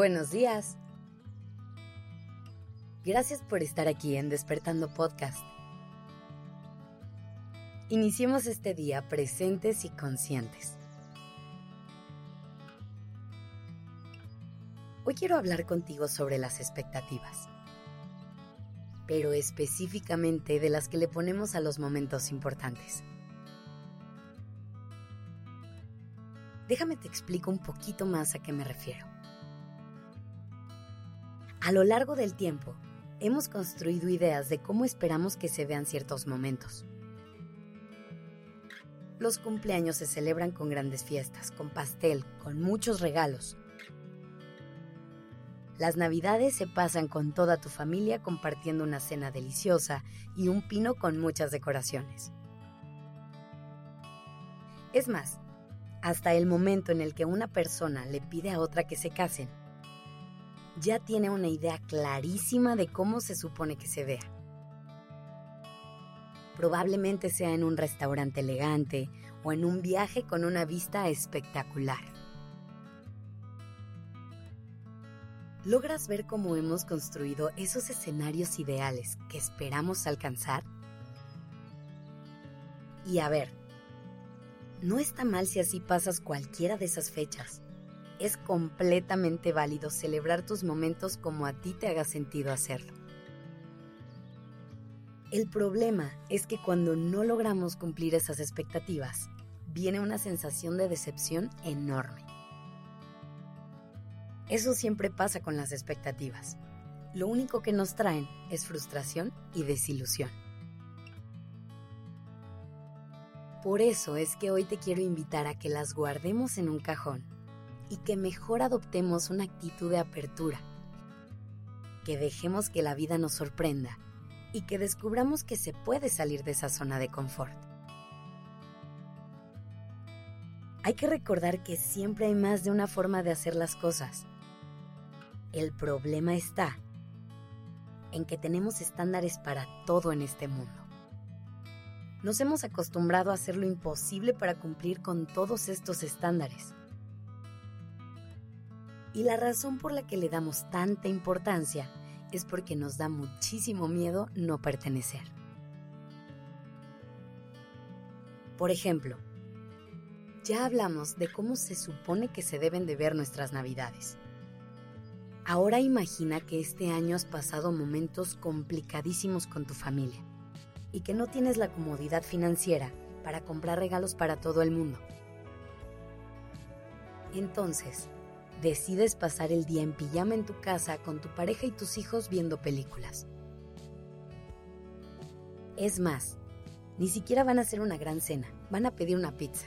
Buenos días. Gracias por estar aquí en Despertando Podcast. Iniciemos este día presentes y conscientes. Hoy quiero hablar contigo sobre las expectativas, pero específicamente de las que le ponemos a los momentos importantes. Déjame te explico un poquito más a qué me refiero. A lo largo del tiempo, hemos construido ideas de cómo esperamos que se vean ciertos momentos. Los cumpleaños se celebran con grandes fiestas, con pastel, con muchos regalos. Las navidades se pasan con toda tu familia compartiendo una cena deliciosa y un pino con muchas decoraciones. Es más, hasta el momento en el que una persona le pide a otra que se casen, ya tiene una idea clarísima de cómo se supone que se vea. Probablemente sea en un restaurante elegante o en un viaje con una vista espectacular. ¿Logras ver cómo hemos construido esos escenarios ideales que esperamos alcanzar? Y a ver, no está mal si así pasas cualquiera de esas fechas es completamente válido celebrar tus momentos como a ti te haga sentido hacerlo. El problema es que cuando no logramos cumplir esas expectativas, viene una sensación de decepción enorme. Eso siempre pasa con las expectativas. Lo único que nos traen es frustración y desilusión. Por eso es que hoy te quiero invitar a que las guardemos en un cajón y que mejor adoptemos una actitud de apertura, que dejemos que la vida nos sorprenda y que descubramos que se puede salir de esa zona de confort. Hay que recordar que siempre hay más de una forma de hacer las cosas. El problema está en que tenemos estándares para todo en este mundo. Nos hemos acostumbrado a hacer lo imposible para cumplir con todos estos estándares. Y la razón por la que le damos tanta importancia es porque nos da muchísimo miedo no pertenecer. Por ejemplo, ya hablamos de cómo se supone que se deben de ver nuestras navidades. Ahora imagina que este año has pasado momentos complicadísimos con tu familia y que no tienes la comodidad financiera para comprar regalos para todo el mundo. Entonces, decides pasar el día en pijama en tu casa con tu pareja y tus hijos viendo películas. Es más, ni siquiera van a hacer una gran cena, van a pedir una pizza.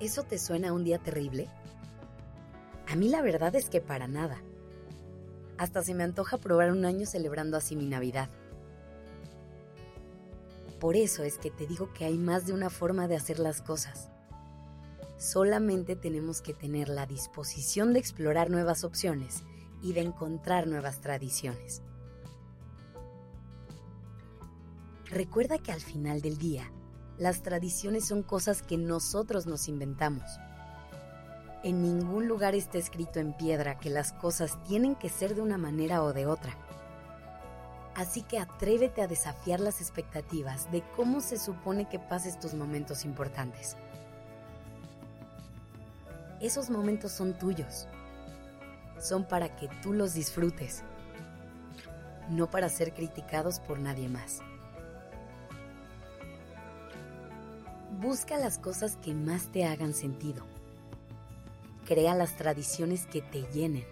¿Eso te suena a un día terrible? A mí la verdad es que para nada. Hasta se me antoja probar un año celebrando así mi Navidad. Por eso es que te digo que hay más de una forma de hacer las cosas. Solamente tenemos que tener la disposición de explorar nuevas opciones y de encontrar nuevas tradiciones. Recuerda que al final del día, las tradiciones son cosas que nosotros nos inventamos. En ningún lugar está escrito en piedra que las cosas tienen que ser de una manera o de otra. Así que atrévete a desafiar las expectativas de cómo se supone que pases tus momentos importantes esos momentos son tuyos. Son para que tú los disfrutes, no para ser criticados por nadie más. Busca las cosas que más te hagan sentido. Crea las tradiciones que te llenen.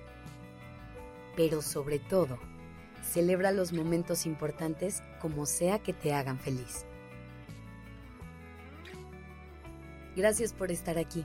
Pero sobre todo, celebra los momentos importantes como sea que te hagan feliz. Gracias por estar aquí.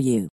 you.